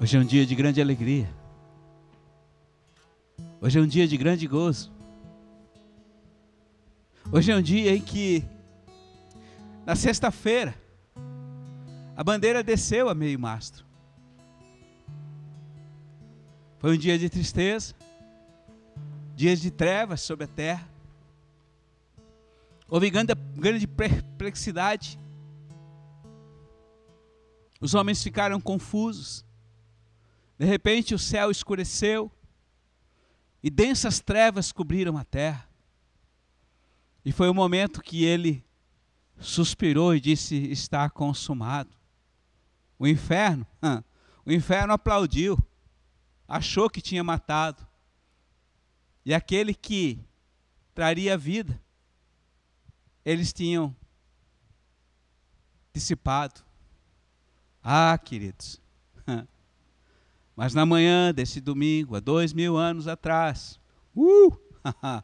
Hoje é um dia de grande alegria. Hoje é um dia de grande gozo. Hoje é um dia em que, na sexta-feira, a bandeira desceu a meio mastro. Foi um dia de tristeza, dias de trevas sobre a terra. Houve grande, grande perplexidade. Os homens ficaram confusos. De repente o céu escureceu e densas trevas cobriram a terra. E foi o momento que ele suspirou e disse: Está consumado. O inferno, o inferno aplaudiu, achou que tinha matado. E aquele que traria vida, eles tinham dissipado. Ah, queridos. Mas na manhã desse domingo, há dois mil anos atrás, uh,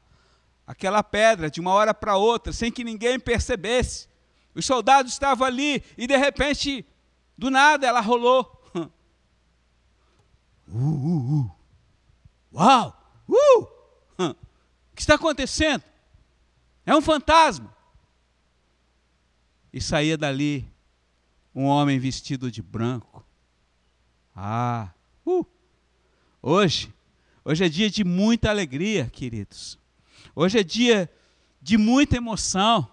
aquela pedra de uma hora para outra, sem que ninguém percebesse, os soldados estavam ali e de repente, do nada, ela rolou. Uh, uh, uh. Uau! Uh! O que está acontecendo? É um fantasma. E saía dali um homem vestido de branco. Ah, hoje, hoje é dia de muita alegria, queridos. Hoje é dia de muita emoção.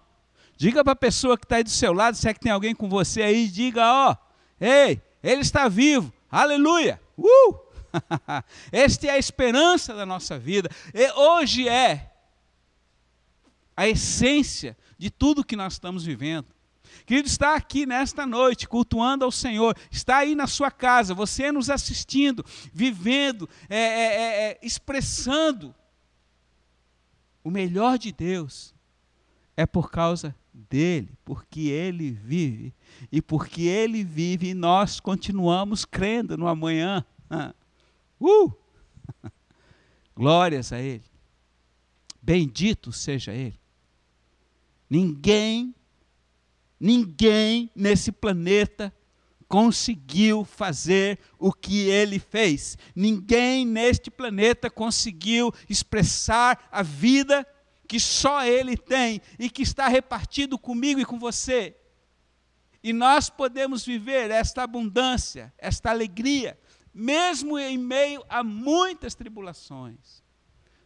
Diga para a pessoa que está aí do seu lado, se é que tem alguém com você aí, diga, ó, ei, ele está vivo, aleluia, uh! Esta é a esperança da nossa vida. E hoje é a essência de tudo que nós estamos vivendo. Querido, está aqui nesta noite, cultuando ao Senhor, está aí na sua casa, você nos assistindo, vivendo, é, é, é, é, expressando o melhor de Deus, é por causa dele, porque ele vive, e porque ele vive, nós continuamos crendo no amanhã. Uh! Glórias a ele. Bendito seja ele. Ninguém Ninguém nesse planeta conseguiu fazer o que ele fez. Ninguém neste planeta conseguiu expressar a vida que só ele tem e que está repartido comigo e com você. E nós podemos viver esta abundância, esta alegria, mesmo em meio a muitas tribulações,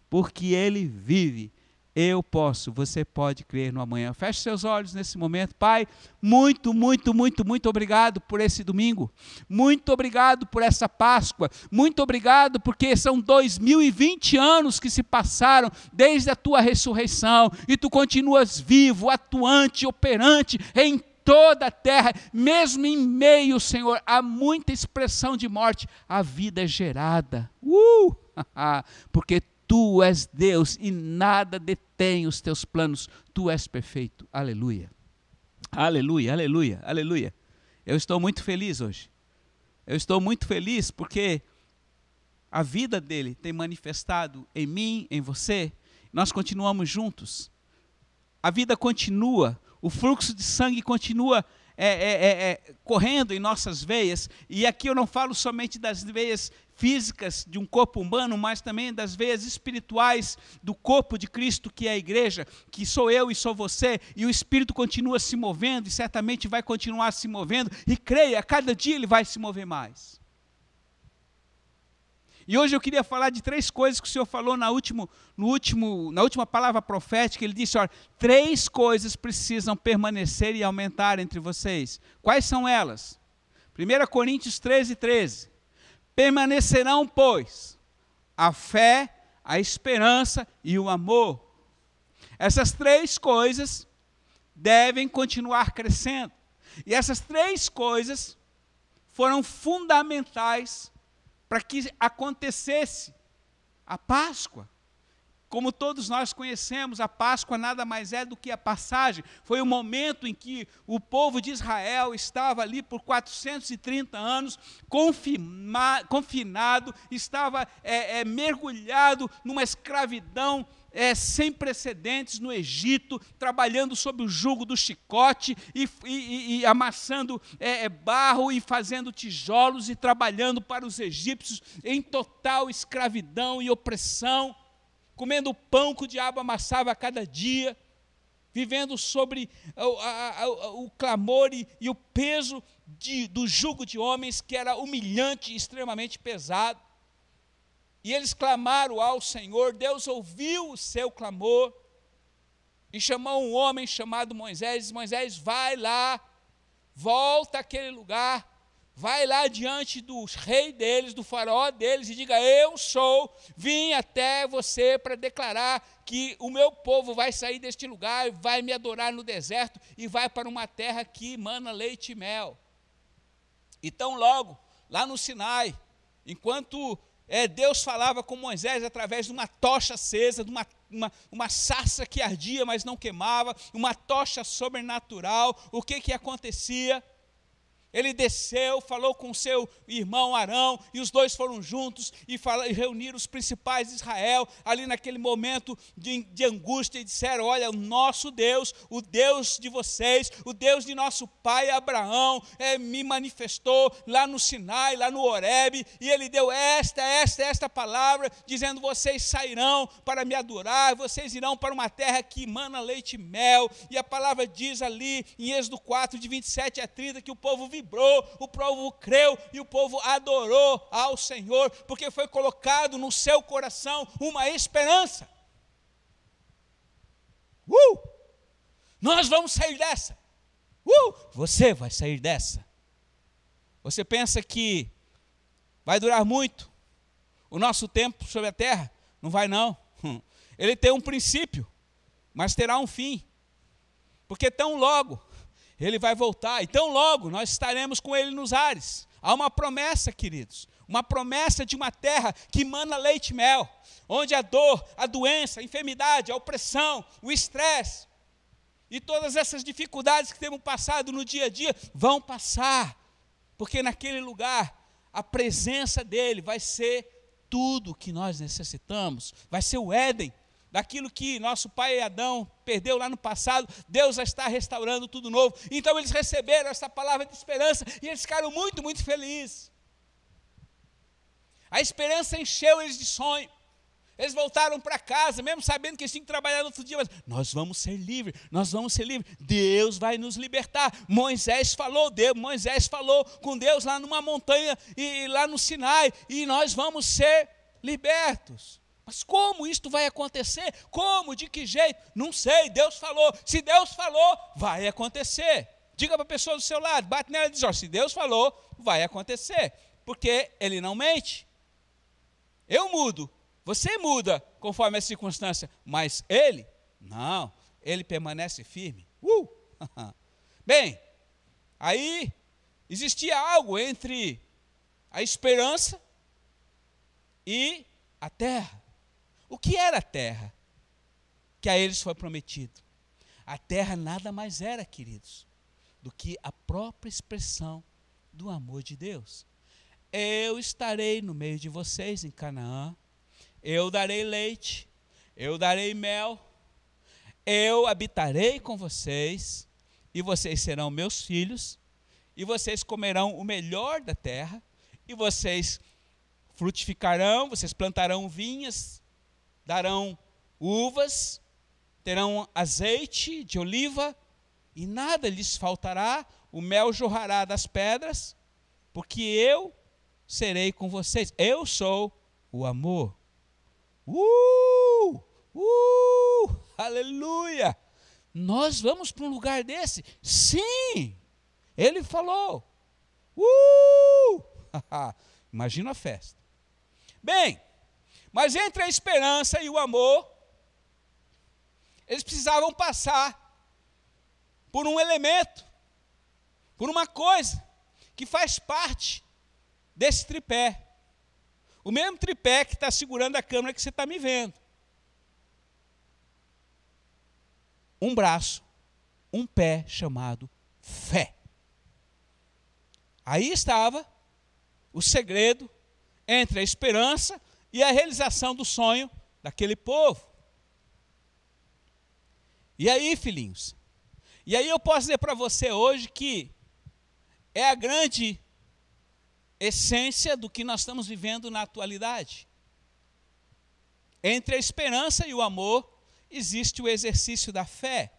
porque ele vive eu posso, você pode crer no amanhã. Feche seus olhos nesse momento. Pai, muito, muito, muito, muito obrigado por esse domingo. Muito obrigado por essa Páscoa. Muito obrigado porque são 2020 anos que se passaram desde a tua ressurreição e tu continuas vivo, atuante, operante em toda a terra, mesmo em meio, Senhor, a muita expressão de morte, a vida é gerada. Uh! porque Tu és Deus e nada detém os teus planos. Tu és perfeito. Aleluia. Aleluia, aleluia, aleluia. Eu estou muito feliz hoje. Eu estou muito feliz porque a vida dele tem manifestado em mim, em você. Nós continuamos juntos. A vida continua, o fluxo de sangue continua é, é, é, é correndo em nossas veias. E aqui eu não falo somente das veias físicas de um corpo humano, mas também das veias espirituais do corpo de Cristo, que é a igreja, que sou eu e sou você, e o Espírito continua se movendo e certamente vai continuar se movendo, e creia, a cada dia ele vai se mover mais. E hoje eu queria falar de três coisas que o Senhor falou na, último, no último, na última palavra profética. Ele disse: olha, três coisas precisam permanecer e aumentar entre vocês. Quais são elas? 1 Coríntios 13, 13. Permanecerão, pois, a fé, a esperança e o amor. Essas três coisas devem continuar crescendo. E essas três coisas foram fundamentais para que acontecesse a Páscoa. Como todos nós conhecemos, a Páscoa nada mais é do que a passagem. Foi o momento em que o povo de Israel estava ali por 430 anos, confinado, estava é, é, mergulhado numa escravidão é, sem precedentes no Egito, trabalhando sob o jugo do chicote e, e, e amassando é, é, barro e fazendo tijolos e trabalhando para os egípcios em total escravidão e opressão, comendo o pão que o diabo amassava a cada dia, vivendo sobre o, a, a, o clamor e, e o peso de, do jugo de homens que era humilhante extremamente pesado. E eles clamaram ao Senhor, Deus ouviu o seu clamor e chamou um homem chamado Moisés, Moisés, vai lá, volta àquele lugar, vai lá diante do rei deles, do faraó deles, e diga: Eu sou, vim até você para declarar que o meu povo vai sair deste lugar, vai me adorar no deserto e vai para uma terra que mana leite e mel. Então, logo, lá no Sinai, enquanto é, Deus falava com Moisés através de uma tocha acesa, de uma, uma, uma sarça que ardia, mas não queimava, uma tocha sobrenatural. O que, que acontecia? Ele desceu, falou com seu irmão Arão, e os dois foram juntos e, e reuniram os principais de Israel, ali naquele momento de, de, angústia, e disseram: Olha, o nosso Deus, o Deus de vocês, o Deus de nosso pai Abraão, é, me manifestou lá no Sinai, lá no Horebe, e ele deu esta, esta, esta palavra, dizendo: Vocês sairão para me adorar, vocês irão para uma terra que emana leite e mel, e a palavra diz ali em Êxodo 4, de 27 a 30, que o povo vibrou, o povo creu e o povo adorou ao Senhor, porque foi colocado no seu coração uma esperança. Uh! Nós vamos sair dessa. Uh! Você vai sair dessa. Você pensa que vai durar muito o nosso tempo sobre a terra? Não vai não. Ele tem um princípio, mas terá um fim. Porque tão logo ele vai voltar. Então, logo, nós estaremos com ele nos ares. Há uma promessa, queridos, uma promessa de uma terra que mana leite e mel, onde a dor, a doença, a enfermidade, a opressão, o estresse e todas essas dificuldades que temos passado no dia a dia vão passar, porque naquele lugar a presença dele vai ser tudo que nós necessitamos, vai ser o Éden, daquilo que nosso pai Adão perdeu lá no passado, Deus já está restaurando tudo novo. Então eles receberam essa palavra de esperança e eles ficaram muito, muito felizes. A esperança encheu eles de sonho. Eles voltaram para casa, mesmo sabendo que eles tinham que trabalhar no outro dia, mas nós vamos ser livres, nós vamos ser livres. Deus vai nos libertar. Moisés falou, Deus, Moisés falou com Deus lá numa montanha e lá no Sinai, e nós vamos ser libertos. Mas como isto vai acontecer? Como? De que jeito? Não sei. Deus falou. Se Deus falou, vai acontecer. Diga para a pessoa do seu lado, bate nela e diz: ó, se Deus falou, vai acontecer. Porque Ele não mente. Eu mudo, você muda conforme a circunstância, mas Ele, não. Ele permanece firme. Uh! Bem, aí existia algo entre a esperança e a terra. O que era a terra? Que a eles foi prometido. A terra nada mais era, queridos, do que a própria expressão do amor de Deus. Eu estarei no meio de vocês em Canaã, eu darei leite, eu darei mel, eu habitarei com vocês, e vocês serão meus filhos, e vocês comerão o melhor da terra, e vocês frutificarão, vocês plantarão vinhas, darão uvas, terão azeite de oliva, e nada lhes faltará, o mel jorrará das pedras, porque eu serei com vocês. Eu sou o amor. Uh! Uh! Aleluia! Nós vamos para um lugar desse? Sim! Ele falou. Uh! Imagina a festa. Bem, mas entre a esperança e o amor, eles precisavam passar por um elemento, por uma coisa que faz parte desse tripé. O mesmo tripé que está segurando a câmera que você está me vendo. Um braço, um pé chamado fé. Aí estava o segredo entre a esperança e a realização do sonho daquele povo. E aí, filhinhos? E aí eu posso dizer para você hoje que é a grande essência do que nós estamos vivendo na atualidade. Entre a esperança e o amor existe o exercício da fé.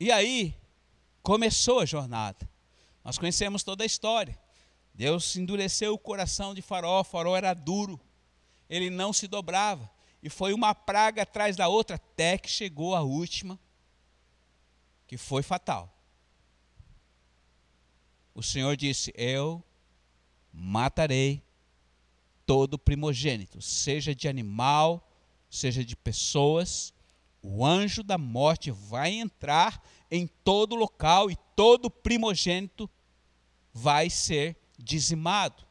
E aí começou a jornada. Nós conhecemos toda a história. Deus endureceu o coração de Faraó, Faraó era duro, ele não se dobrava. E foi uma praga atrás da outra, até que chegou a última, que foi fatal. O Senhor disse: Eu matarei todo primogênito, seja de animal, seja de pessoas, o anjo da morte vai entrar em todo local e todo primogênito vai ser dizimado.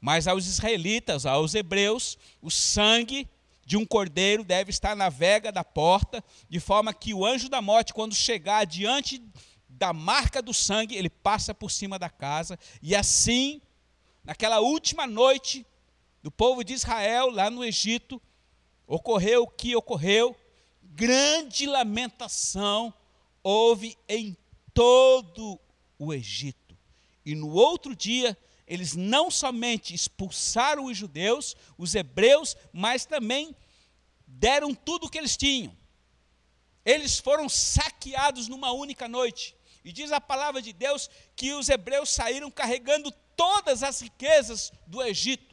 Mas aos israelitas, aos hebreus, o sangue de um cordeiro deve estar na vega da porta, de forma que o anjo da morte, quando chegar diante da marca do sangue, ele passa por cima da casa, e assim naquela última noite do povo de Israel, lá no Egito, ocorreu o que ocorreu, grande lamentação houve em todo o Egito. E no outro dia, eles não somente expulsaram os judeus, os hebreus, mas também deram tudo o que eles tinham. Eles foram saqueados numa única noite. E diz a palavra de Deus que os hebreus saíram carregando todas as riquezas do Egito.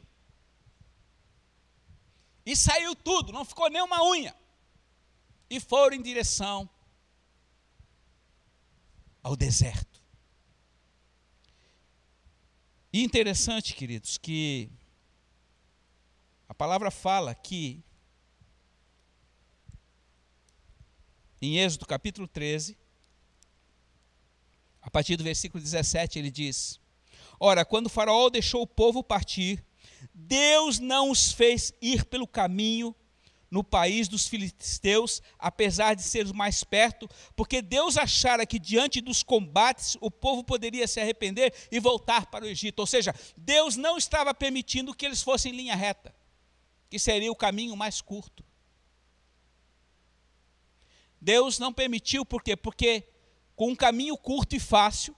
E saiu tudo, não ficou nem uma unha. E foram em direção ao deserto. E interessante, queridos, que a palavra fala que em Êxodo capítulo 13, a partir do versículo 17, ele diz: Ora, quando Faraó deixou o povo partir, Deus não os fez ir pelo caminho no país dos filisteus, apesar de ser mais perto, porque Deus achara que diante dos combates o povo poderia se arrepender e voltar para o Egito. Ou seja, Deus não estava permitindo que eles fossem em linha reta, que seria o caminho mais curto. Deus não permitiu, por quê? Porque com um caminho curto e fácil,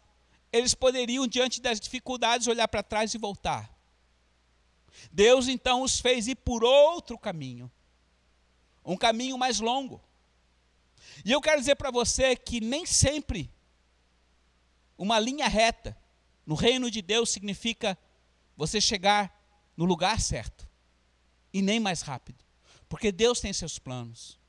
eles poderiam, diante das dificuldades, olhar para trás e voltar. Deus então os fez ir por outro caminho, um caminho mais longo. E eu quero dizer para você que nem sempre uma linha reta no reino de Deus significa você chegar no lugar certo e nem mais rápido, porque Deus tem seus planos.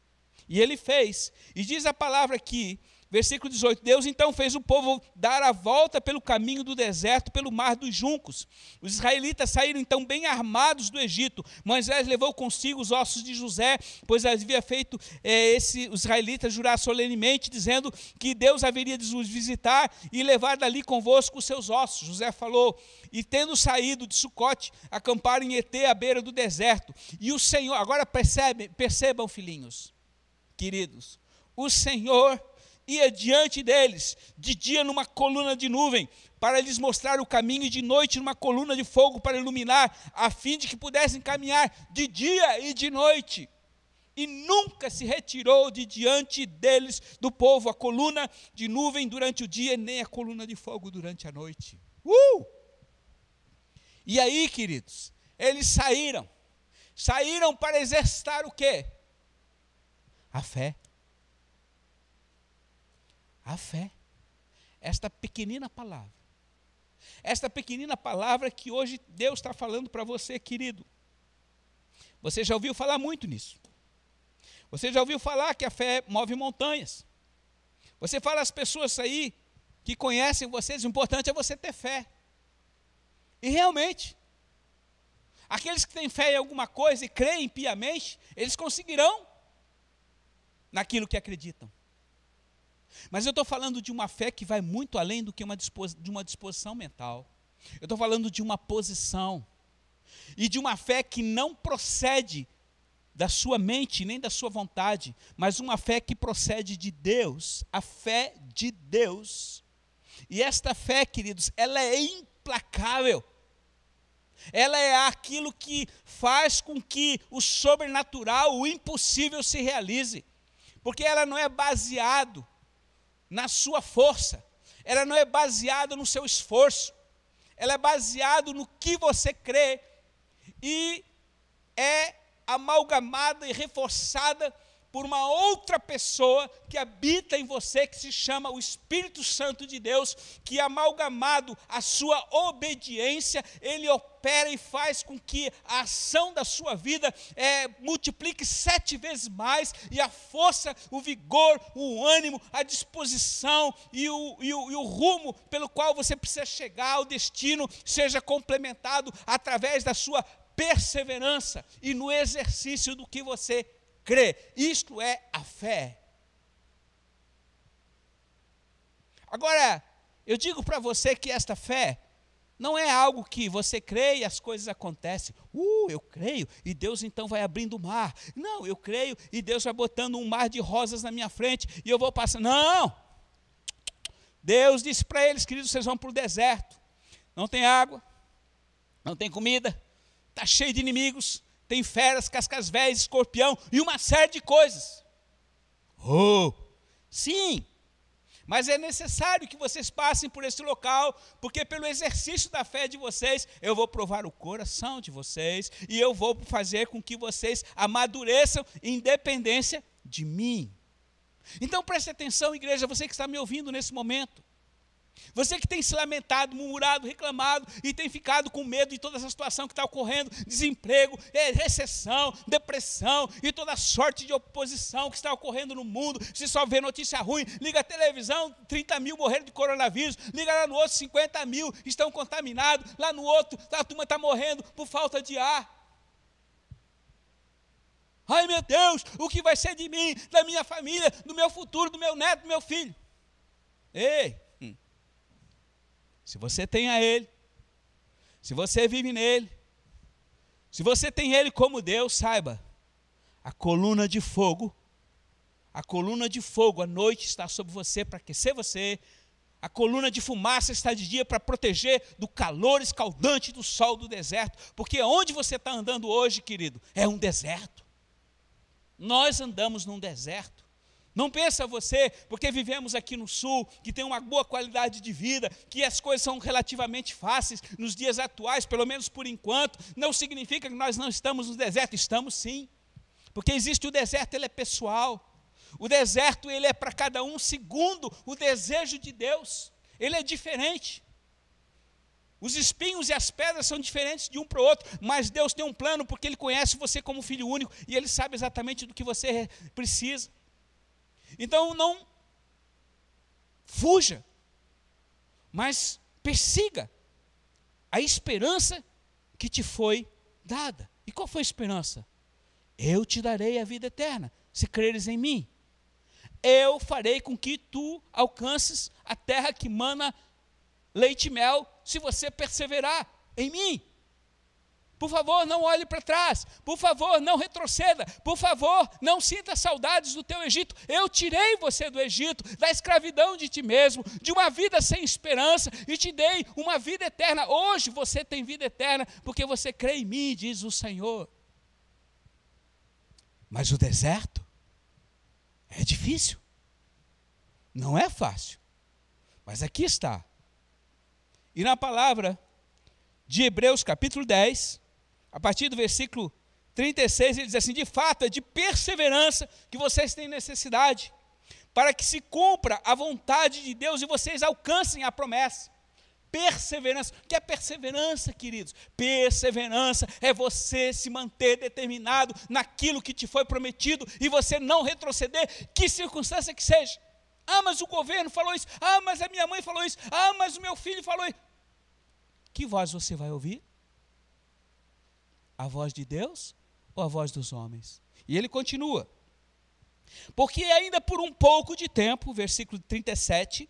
E ele fez, e diz a palavra aqui Versículo 18: Deus então fez o povo dar a volta pelo caminho do deserto, pelo mar dos juncos. Os israelitas saíram então bem armados do Egito. Moisés levou consigo os ossos de José, pois havia feito é, esse, os israelitas jurar solenemente, dizendo que Deus haveria de os visitar e levar dali convosco os seus ossos. José falou: E tendo saído de Sucote, acamparam em Etê, à beira do deserto. E o Senhor, agora percebe, percebam, filhinhos, queridos, o Senhor ia diante deles, de dia numa coluna de nuvem, para lhes mostrar o caminho, e de noite numa coluna de fogo para iluminar, a fim de que pudessem caminhar de dia e de noite. E nunca se retirou de diante deles do povo a coluna de nuvem durante o dia, nem a coluna de fogo durante a noite. Uh! E aí, queridos, eles saíram. Saíram para exercitar o quê? A fé a fé. Esta pequenina palavra. Esta pequenina palavra que hoje Deus está falando para você, querido. Você já ouviu falar muito nisso. Você já ouviu falar que a fé move montanhas. Você fala às pessoas aí que conhecem vocês, o importante é você ter fé. E realmente, aqueles que têm fé em alguma coisa e creem piamente, eles conseguirão naquilo que acreditam. Mas eu estou falando de uma fé que vai muito além do que uma de uma disposição mental. Eu estou falando de uma posição. E de uma fé que não procede da sua mente nem da sua vontade, mas uma fé que procede de Deus, a fé de Deus. E esta fé, queridos, ela é implacável. ela é aquilo que faz com que o sobrenatural, o impossível se realize. Porque ela não é baseado na sua força, ela não é baseada no seu esforço, ela é baseada no que você crê e é amalgamada e reforçada por uma outra pessoa que habita em você, que se chama o Espírito Santo de Deus, que amalgamado à sua obediência, ele opera e faz com que a ação da sua vida é, multiplique sete vezes mais, e a força, o vigor, o ânimo, a disposição e o, e o, e o rumo pelo qual você precisa chegar ao destino seja complementado através da sua perseverança e no exercício do que você crê. Isto é a fé. Agora, eu digo para você que esta fé não é algo que você crê e as coisas acontecem. Uh, eu creio e Deus então vai abrindo o mar. Não, eu creio e Deus vai botando um mar de rosas na minha frente e eu vou passando. Não! Deus disse para eles, queridos, vocês vão para o deserto. Não tem água, não tem comida, está cheio de inimigos, tem feras, cascavéis, escorpião e uma série de coisas. Oh, sim, mas é necessário que vocês passem por esse local, porque pelo exercício da fé de vocês, eu vou provar o coração de vocês e eu vou fazer com que vocês amadureçam em dependência de mim. Então preste atenção, igreja, você que está me ouvindo nesse momento. Você que tem se lamentado, murmurado, reclamado e tem ficado com medo de toda essa situação que está ocorrendo, desemprego, é, recessão, depressão e toda sorte de oposição que está ocorrendo no mundo. Se só vê notícia ruim, liga a televisão, 30 mil morreram de coronavírus, liga lá no outro, 50 mil estão contaminados, lá no outro, a turma está morrendo por falta de ar. Ai meu Deus, o que vai ser de mim, da minha família, do meu futuro, do meu neto, do meu filho? Ei, se você tem a Ele, se você vive nele, se você tem Ele como Deus, saiba, a coluna de fogo, a coluna de fogo à noite está sobre você para aquecer você, a coluna de fumaça está de dia para proteger do calor escaldante do sol do deserto, porque onde você está andando hoje, querido, é um deserto. Nós andamos num deserto. Não pensa você, porque vivemos aqui no sul, que tem uma boa qualidade de vida, que as coisas são relativamente fáceis nos dias atuais, pelo menos por enquanto, não significa que nós não estamos no deserto, estamos sim. Porque existe o deserto, ele é pessoal. O deserto ele é para cada um segundo o desejo de Deus. Ele é diferente. Os espinhos e as pedras são diferentes de um para o outro, mas Deus tem um plano porque Ele conhece você como filho único e Ele sabe exatamente do que você precisa. Então não fuja, mas persiga a esperança que te foi dada. E qual foi a esperança? Eu te darei a vida eterna, se creres em mim. Eu farei com que tu alcances a terra que mana leite e mel, se você perseverar em mim. Por favor, não olhe para trás. Por favor, não retroceda. Por favor, não sinta saudades do teu Egito. Eu tirei você do Egito, da escravidão de ti mesmo, de uma vida sem esperança e te dei uma vida eterna. Hoje você tem vida eterna porque você crê em mim, diz o Senhor. Mas o deserto é difícil. Não é fácil. Mas aqui está. E na palavra de Hebreus capítulo 10, a partir do versículo 36, ele diz assim: De fato, é de perseverança que vocês têm necessidade, para que se cumpra a vontade de Deus e vocês alcancem a promessa. Perseverança. O que é perseverança, queridos? Perseverança é você se manter determinado naquilo que te foi prometido e você não retroceder, que circunstância que seja. Ah, mas o governo falou isso. Ah, mas a minha mãe falou isso. Ah, mas o meu filho falou isso. Que voz você vai ouvir? A voz de Deus ou a voz dos homens? E ele continua. Porque ainda por um pouco de tempo, versículo 37,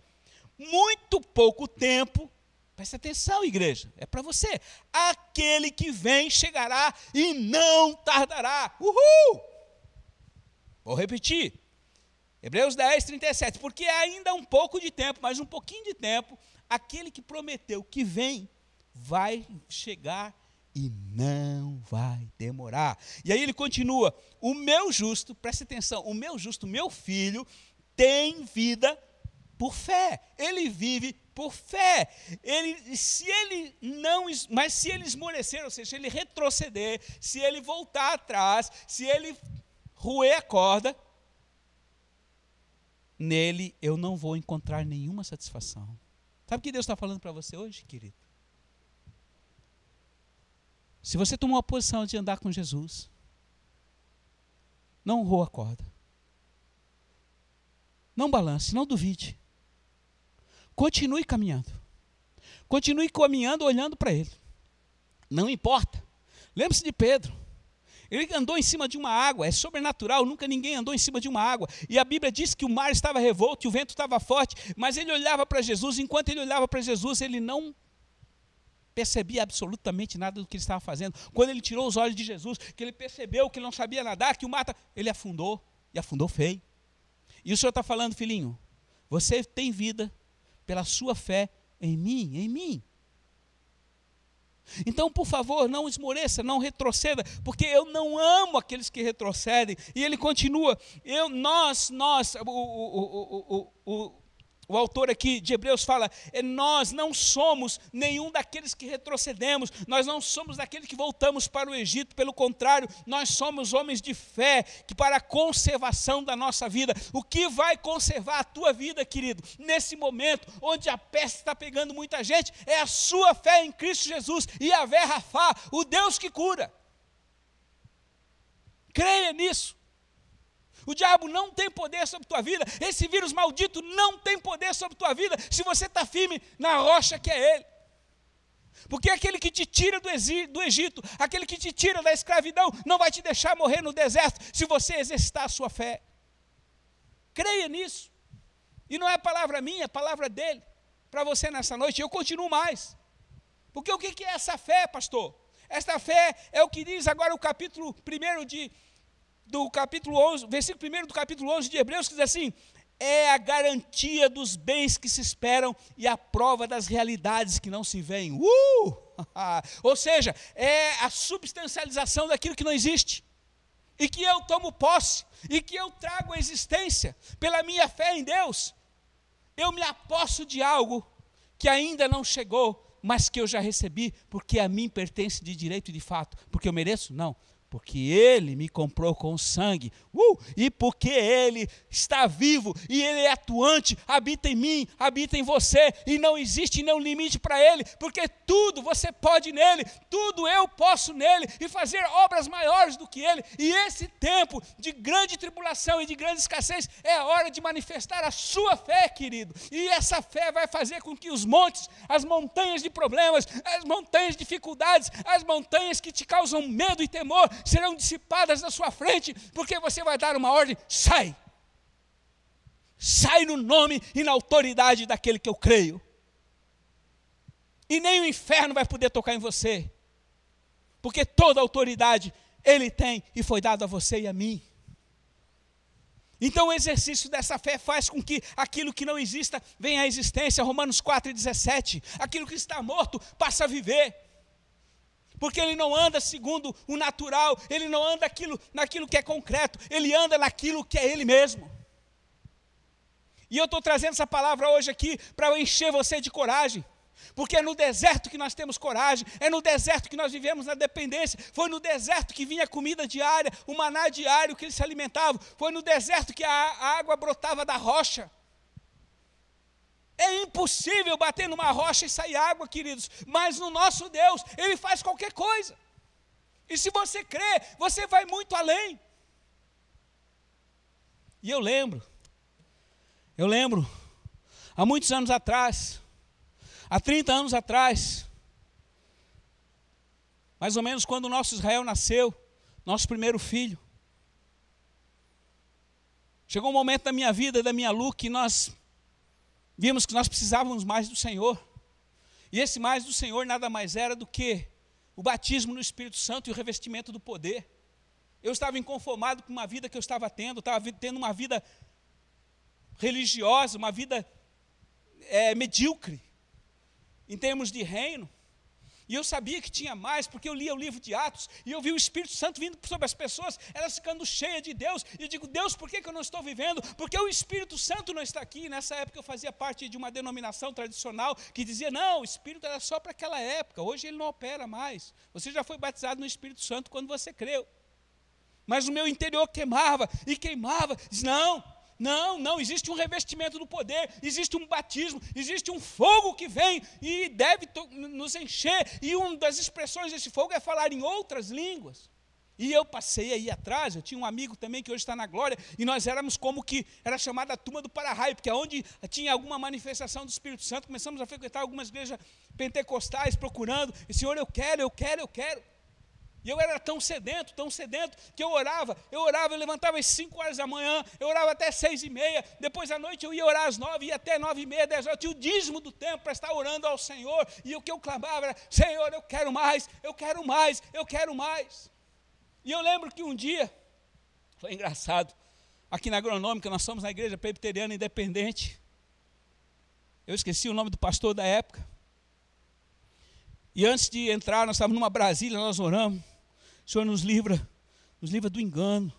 muito pouco tempo, preste atenção, igreja, é para você. Aquele que vem chegará e não tardará. Uhul! Vou repetir. Hebreus 10, 37. Porque ainda um pouco de tempo, mais um pouquinho de tempo, aquele que prometeu que vem, vai chegar e não vai demorar. E aí ele continua: o meu justo, preste atenção, o meu justo, meu filho, tem vida por fé. Ele vive por fé. Ele, se ele não, mas se ele esmorecer, ou seja, se ele retroceder, se ele voltar atrás, se ele roer a corda, nele eu não vou encontrar nenhuma satisfação. Sabe o que Deus está falando para você hoje, querido? Se você tomou a posição de andar com Jesus, não roa a corda. Não balance, não duvide. Continue caminhando. Continue caminhando olhando para Ele. Não importa. Lembre-se de Pedro. Ele andou em cima de uma água, é sobrenatural, nunca ninguém andou em cima de uma água. E a Bíblia diz que o mar estava revolto e o vento estava forte, mas ele olhava para Jesus, enquanto ele olhava para Jesus, ele não percebia absolutamente nada do que ele estava fazendo. Quando ele tirou os olhos de Jesus, que ele percebeu que ele não sabia nadar, que o mar, ele afundou, e afundou feio. E o Senhor está falando, filhinho, você tem vida pela sua fé em mim, em mim. Então, por favor, não esmoreça, não retroceda, porque eu não amo aqueles que retrocedem. E ele continua, eu, nós, nós, o, o, o, o o autor aqui de Hebreus fala: é, nós não somos nenhum daqueles que retrocedemos, nós não somos daqueles que voltamos para o Egito, pelo contrário, nós somos homens de fé, que para a conservação da nossa vida, o que vai conservar a tua vida, querido, nesse momento onde a peste está pegando muita gente, é a sua fé em Cristo Jesus e a Verrafá, o Deus que cura. Creia nisso. O diabo não tem poder sobre tua vida. Esse vírus maldito não tem poder sobre tua vida se você está firme na rocha que é Ele. Porque aquele que te tira do, do Egito, aquele que te tira da escravidão, não vai te deixar morrer no deserto se você exercitar a sua fé. Creia nisso. E não é palavra minha, é palavra dele. Para você nessa noite, eu continuo mais. Porque o que é essa fé, pastor? Esta fé é o que diz agora o capítulo 1 de do capítulo 11, versículo 1 do capítulo 11 de Hebreus, que diz assim: é a garantia dos bens que se esperam e a prova das realidades que não se veem. Uh! Ou seja, é a substancialização daquilo que não existe. E que eu tomo posse, e que eu trago a existência pela minha fé em Deus. Eu me aposto de algo que ainda não chegou, mas que eu já recebi, porque a mim pertence de direito e de fato. Porque eu mereço? Não porque ele me comprou com sangue, uh, e porque ele está vivo e ele é atuante, habita em mim, habita em você, e não existe nenhum limite para ele, porque tudo você pode nele, tudo eu posso nele, e fazer obras maiores do que ele, e esse tempo de grande tribulação e de grande escassez é a hora de manifestar a sua fé, querido, e essa fé vai fazer com que os montes, as montanhas de problemas, as montanhas de dificuldades, as montanhas que te causam medo e temor, serão dissipadas na sua frente, porque você vai dar uma ordem: sai. Sai no nome e na autoridade daquele que eu creio. E nem o inferno vai poder tocar em você, porque toda autoridade ele tem e foi dado a você e a mim. Então o exercício dessa fé faz com que aquilo que não exista venha à existência. Romanos 4,17. Aquilo que está morto passa a viver porque ele não anda segundo o natural, ele não anda aquilo, naquilo que é concreto, ele anda naquilo que é ele mesmo. E eu estou trazendo essa palavra hoje aqui para encher você de coragem. Porque é no deserto que nós temos coragem, é no deserto que nós vivemos na dependência, foi no deserto que vinha comida diária, o maná diário que eles se alimentavam, foi no deserto que a água brotava da rocha. É impossível bater numa rocha e sair água, queridos, mas no nosso Deus, Ele faz qualquer coisa. E se você crê, você vai muito além. E eu lembro, eu lembro, há muitos anos atrás, há 30 anos atrás, mais ou menos quando o nosso Israel nasceu, nosso primeiro filho. Chegou um momento da minha vida, da minha Lu, que nós vimos que nós precisávamos mais do Senhor. E esse mais do Senhor nada mais era do que o batismo no Espírito Santo e o revestimento do poder. Eu estava inconformado com uma vida que eu estava tendo, estava tendo uma vida religiosa, uma vida é, medíocre, em termos de reino. E eu sabia que tinha mais, porque eu lia o livro de Atos e eu vi o Espírito Santo vindo sobre as pessoas, elas ficando cheias de Deus. E eu digo, Deus, por que, eu não estou vivendo? Porque o Espírito Santo não está aqui. Nessa época eu fazia parte de uma denominação tradicional que dizia, não, o Espírito era só para aquela época, hoje ele não opera mais. Você já foi batizado no Espírito Santo quando você creu. Mas o meu interior queimava e queimava. Diz, não, não, não, existe um revestimento do poder, existe um batismo, existe um fogo que vem e deve nos encher. E uma das expressões desse fogo é falar em outras línguas. E eu passei aí atrás, eu tinha um amigo também que hoje está na glória, e nós éramos como que, era chamada a turma do para-raio, porque onde tinha alguma manifestação do Espírito Santo, começamos a frequentar algumas igrejas pentecostais, procurando, e Senhor, eu quero, eu quero, eu quero. E eu era tão sedento, tão sedento, que eu orava, eu orava, eu levantava às 5 horas da manhã, eu orava até seis e meia, depois à noite eu ia orar às nove, ia até nove e meia, dez horas, eu tinha o dízimo do tempo para estar orando ao Senhor, e o que eu clamava era, Senhor, eu quero mais, eu quero mais, eu quero mais. E eu lembro que um dia, foi engraçado, aqui na agronômica, nós somos na igreja presbiteriana independente, eu esqueci o nome do pastor da época, e antes de entrar, nós estávamos numa Brasília, nós oramos, o Senhor nos livra, nos livra do engano,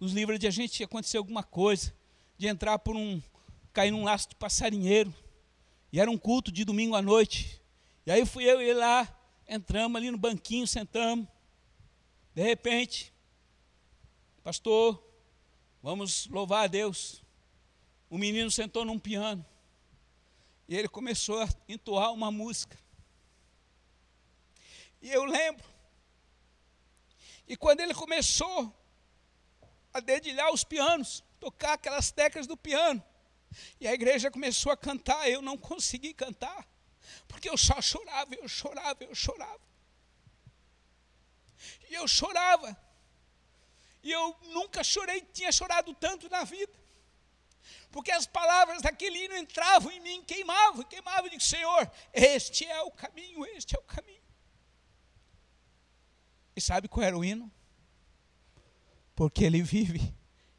nos livra de a gente acontecer alguma coisa, de entrar por um, cair num laço de passarinheiro. E era um culto de domingo à noite. E aí fui eu e ele lá, entramos ali no banquinho, sentamos. De repente, pastor, vamos louvar a Deus. O menino sentou num piano. E ele começou a entoar uma música. E eu lembro e quando ele começou a dedilhar os pianos, tocar aquelas teclas do piano, e a igreja começou a cantar, eu não consegui cantar, porque eu só chorava, eu chorava, eu chorava. E eu chorava. E eu nunca chorei, tinha chorado tanto na vida. Porque as palavras daquele hino entravam em mim, queimavam, queimavam, e digo, Senhor, este é o caminho, este é o caminho. E sabe qual era o hino? Porque ele vive,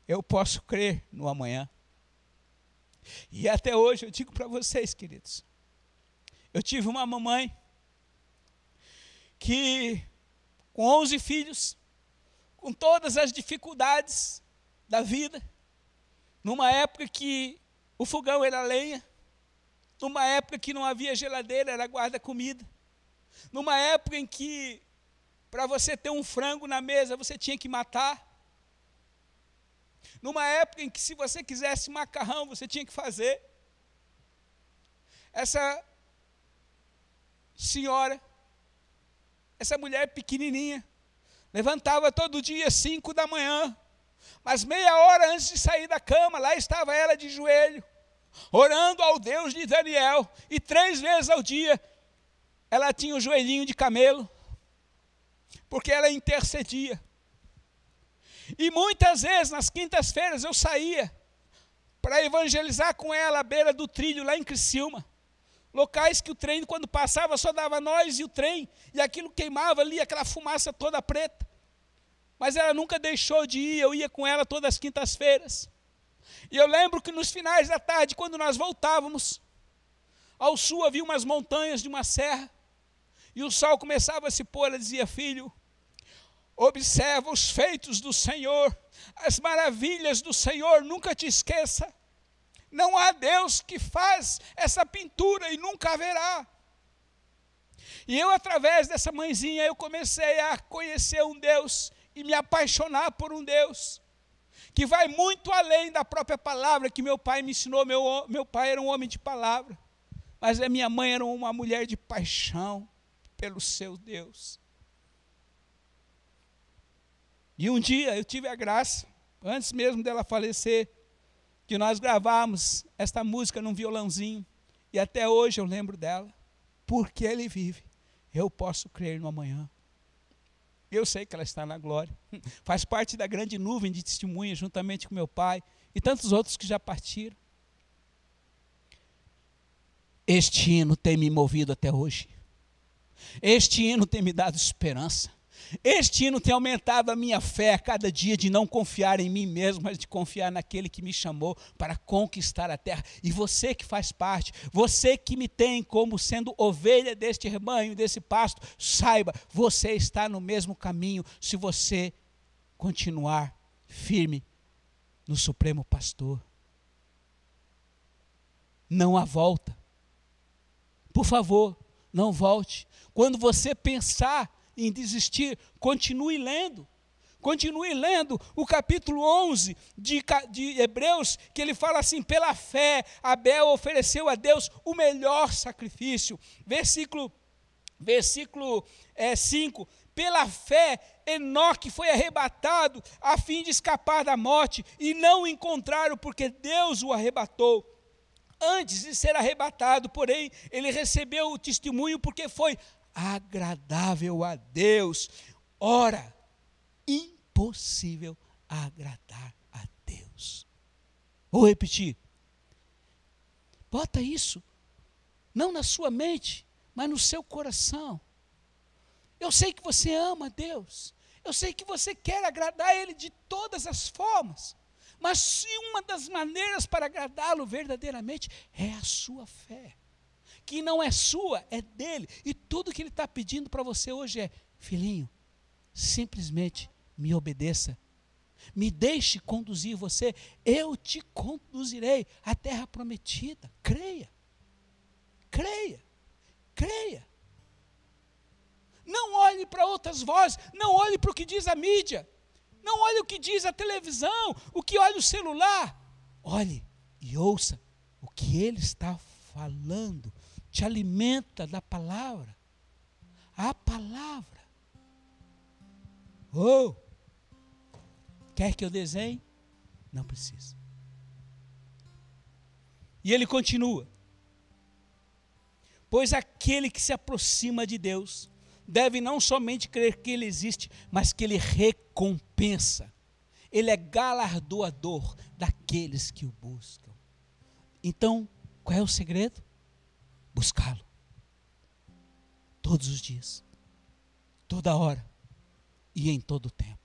eu posso crer no amanhã. E até hoje eu digo para vocês, queridos, eu tive uma mamãe que, com 11 filhos, com todas as dificuldades da vida, numa época que o fogão era lenha, numa época que não havia geladeira, era guarda-comida, numa época em que para você ter um frango na mesa, você tinha que matar. Numa época em que, se você quisesse macarrão, você tinha que fazer. Essa senhora, essa mulher pequenininha, levantava todo dia, cinco da manhã, mas meia hora antes de sair da cama, lá estava ela de joelho, orando ao Deus de Daniel, e três vezes ao dia, ela tinha o joelhinho de camelo, porque ela intercedia. E muitas vezes, nas quintas-feiras, eu saía para evangelizar com ela à beira do trilho, lá em Criciúma. Locais que o trem, quando passava, só dava nós e o trem, e aquilo queimava ali, aquela fumaça toda preta. Mas ela nunca deixou de ir, eu ia com ela todas as quintas-feiras. E eu lembro que nos finais da tarde, quando nós voltávamos, ao sul havia umas montanhas de uma serra, e o sol começava a se pôr, ela dizia: Filho, observa os feitos do Senhor, as maravilhas do Senhor, nunca te esqueça. Não há Deus que faz essa pintura e nunca haverá. E eu, através dessa mãezinha, eu comecei a conhecer um Deus e me apaixonar por um Deus que vai muito além da própria palavra que meu pai me ensinou. Meu, meu pai era um homem de palavra, mas a minha mãe era uma mulher de paixão pelo seu Deus. E um dia eu tive a graça, antes mesmo dela falecer, que nós gravamos esta música num violãozinho, e até hoje eu lembro dela, porque ele vive, eu posso crer no amanhã. Eu sei que ela está na glória, faz parte da grande nuvem de testemunhas, juntamente com meu pai e tantos outros que já partiram. Este hino tem me movido até hoje. Este hino tem me dado esperança. Este hino tem aumentado a minha fé a cada dia de não confiar em mim mesmo, mas de confiar naquele que me chamou para conquistar a terra. E você que faz parte, você que me tem como sendo ovelha deste rebanho, desse pasto, saiba, você está no mesmo caminho se você continuar firme no Supremo Pastor. Não há volta. Por favor, não volte. Quando você pensar em desistir, continue lendo. Continue lendo o capítulo 11 de, de, Hebreus, que ele fala assim: pela fé, Abel ofereceu a Deus o melhor sacrifício. Versículo, versículo é, 5: pela fé, Enoque foi arrebatado a fim de escapar da morte, e não o encontraram, porque Deus o arrebatou. Antes de ser arrebatado, porém, ele recebeu o testemunho porque foi agradável a Deus. Ora, impossível agradar a Deus. Vou repetir. Bota isso, não na sua mente, mas no seu coração. Eu sei que você ama Deus. Eu sei que você quer agradar Ele de todas as formas. Mas se uma das maneiras para agradá-lo verdadeiramente é a sua fé que não é sua, é dele. E tudo que ele está pedindo para você hoje é: filhinho, simplesmente me obedeça. Me deixe conduzir você, eu te conduzirei à terra prometida. Creia, creia, creia. Não olhe para outras vozes, não olhe para o que diz a mídia, não olhe o que diz a televisão, o que olha o celular. Olhe e ouça o que ele está falando te alimenta da palavra. A palavra. Oh! Quer que eu desenhe? Não precisa. E ele continua. Pois aquele que se aproxima de Deus deve não somente crer que ele existe, mas que ele recompensa. Ele é galardoador daqueles que o buscam. Então, qual é o segredo? Buscá-lo. Todos os dias, toda hora e em todo o tempo.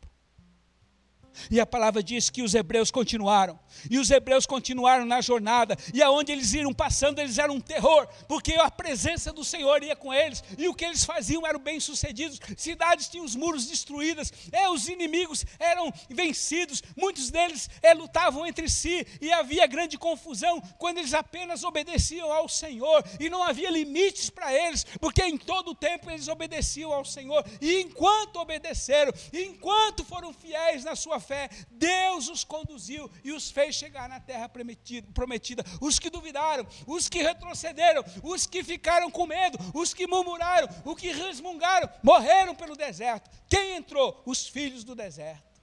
E a palavra diz que os hebreus continuaram. E os hebreus continuaram na jornada. E aonde eles iam passando, eles eram um terror, porque a presença do Senhor ia com eles. E o que eles faziam eram bem-sucedidos. Cidades tinham os muros destruídos. É, os inimigos eram vencidos. Muitos deles é, lutavam entre si. E havia grande confusão quando eles apenas obedeciam ao Senhor. E não havia limites para eles, porque em todo o tempo eles obedeciam ao Senhor. E enquanto obedeceram, enquanto foram fiéis na sua fé, Deus os conduziu e os fez chegar na terra prometida. Os que duvidaram, os que retrocederam, os que ficaram com medo, os que murmuraram, os que resmungaram, morreram pelo deserto. Quem entrou? Os filhos do deserto.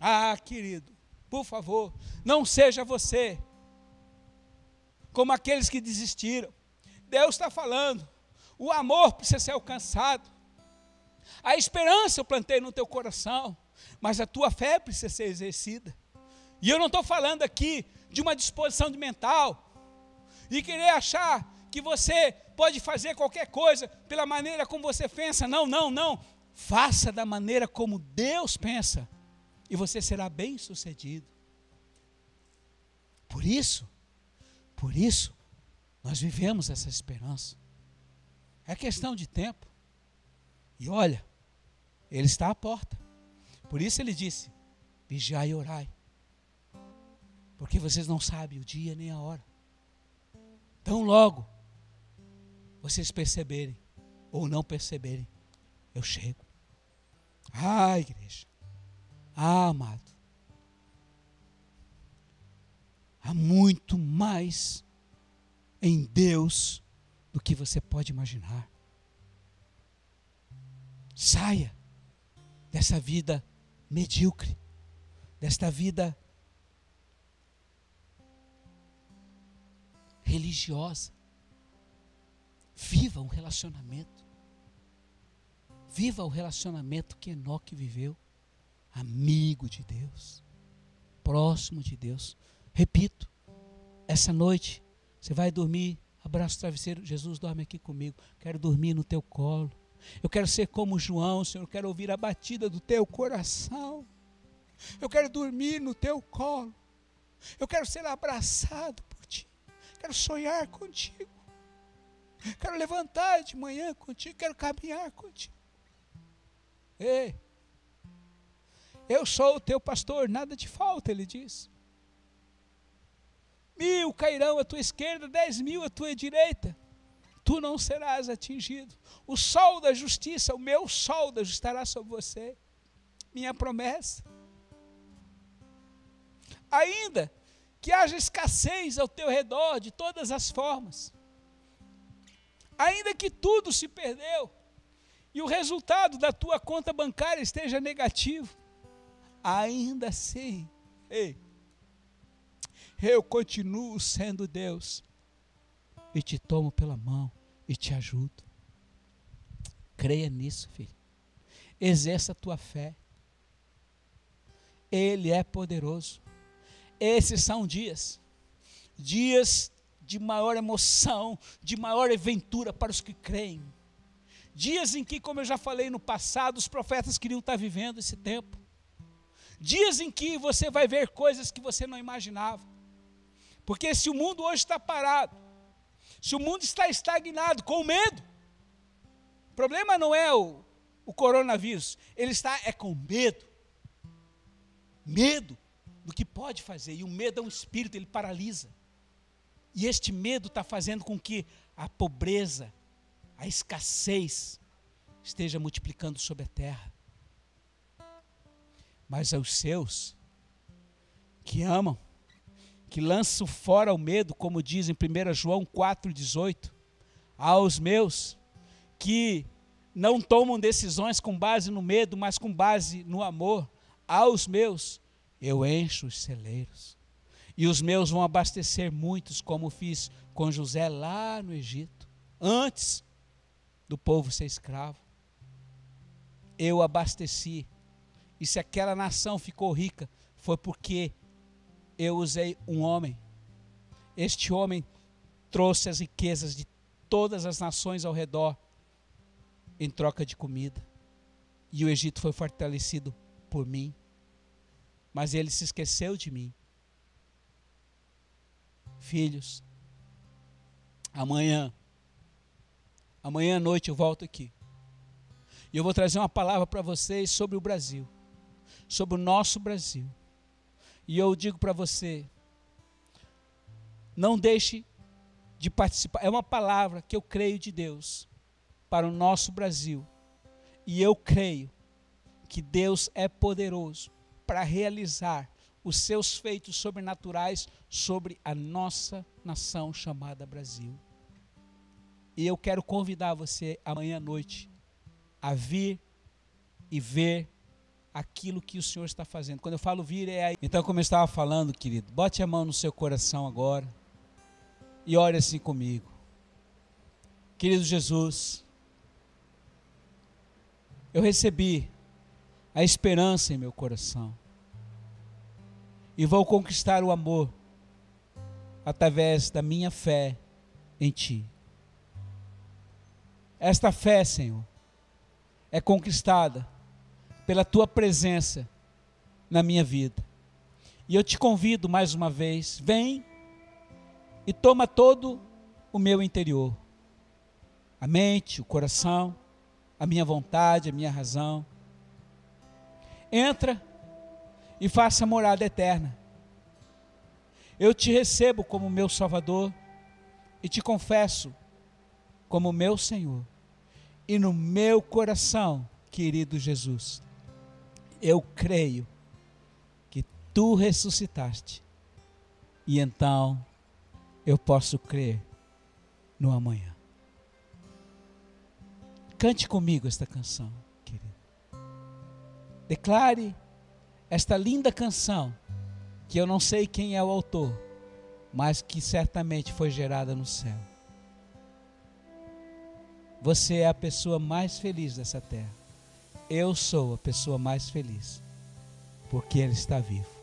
Ah, querido, por favor, não seja você como aqueles que desistiram. Deus está falando, o amor precisa ser alcançado. A esperança eu plantei no teu coração mas a tua fé precisa ser exercida. E eu não estou falando aqui de uma disposição de mental e querer achar que você pode fazer qualquer coisa pela maneira como você pensa. Não, não, não. Faça da maneira como Deus pensa e você será bem sucedido. Por isso, por isso, nós vivemos essa esperança. É questão de tempo. E olha, Ele está à porta. Por isso ele disse: vigiai e orai. Porque vocês não sabem o dia nem a hora. Tão logo vocês perceberem ou não perceberem, eu chego. Ah, igreja. Ah, amado. Há muito mais em Deus do que você pode imaginar. Saia dessa vida medíocre, desta vida religiosa. Viva um relacionamento. Viva o relacionamento que Enoque viveu. Amigo de Deus. Próximo de Deus. Repito, essa noite você vai dormir, abraço o travesseiro, Jesus dorme aqui comigo. Quero dormir no teu colo. Eu quero ser como João, Senhor. Eu quero ouvir a batida do teu coração. Eu quero dormir no teu colo. Eu quero ser abraçado por ti. Quero sonhar contigo. Quero levantar de manhã contigo. Quero caminhar contigo. Ei, eu sou o teu pastor, nada te falta, ele diz. Mil cairão à tua esquerda, dez mil à tua direita. Tu não serás atingido. O sol da justiça, o meu sol da justiça estará sobre você. Minha promessa. Ainda que haja escassez ao teu redor de todas as formas. Ainda que tudo se perdeu e o resultado da tua conta bancária esteja negativo, ainda assim, ei, eu continuo sendo Deus e te tomo pela mão e te ajudo. Creia nisso, filho. Exerça a tua fé. Ele é poderoso. Esses são dias, dias de maior emoção, de maior aventura para os que creem. Dias em que, como eu já falei no passado, os profetas queriam estar vivendo esse tempo. Dias em que você vai ver coisas que você não imaginava. Porque se o mundo hoje está parado, se o mundo está estagnado com medo, o problema não é o, o coronavírus, ele está é com medo. Medo do que pode fazer. E o medo é um espírito, ele paralisa. E este medo está fazendo com que a pobreza, a escassez, esteja multiplicando sobre a terra. Mas aos seus que amam, que lançam fora o medo, como diz em 1 João 4,18, aos meus que não tomam decisões com base no medo, mas com base no amor, aos meus eu encho os celeiros. E os meus vão abastecer muitos, como fiz com José lá no Egito, antes do povo ser escravo. Eu abasteci. E se aquela nação ficou rica, foi porque eu usei um homem. Este homem trouxe as riquezas de todas as nações ao redor em troca de comida. E o Egito foi fortalecido por mim mas ele se esqueceu de mim. Filhos, amanhã, amanhã à noite eu volto aqui. E eu vou trazer uma palavra para vocês sobre o Brasil, sobre o nosso Brasil. E eu digo para você, não deixe de participar. É uma palavra que eu creio de Deus para o nosso Brasil. E eu creio que Deus é poderoso para realizar os seus feitos sobrenaturais sobre a nossa nação chamada Brasil. E eu quero convidar você amanhã à noite a vir e ver aquilo que o Senhor está fazendo. Quando eu falo vir, é aí. Então, como eu estava falando, querido, bote a mão no seu coração agora e ore assim comigo. Querido Jesus, eu recebi a esperança em meu coração. E vou conquistar o amor através da minha fé em Ti. Esta fé, Senhor, é conquistada pela Tua presença na minha vida. E eu te convido mais uma vez, vem e toma todo o meu interior. A mente, o coração, a minha vontade, a minha razão entra e faça morada eterna. Eu te recebo como meu Salvador e te confesso como meu Senhor. E no meu coração, querido Jesus, eu creio que tu ressuscitaste. E então eu posso crer no amanhã. Cante comigo esta canção. Declare esta linda canção, que eu não sei quem é o autor, mas que certamente foi gerada no céu. Você é a pessoa mais feliz dessa terra. Eu sou a pessoa mais feliz, porque Ele está vivo.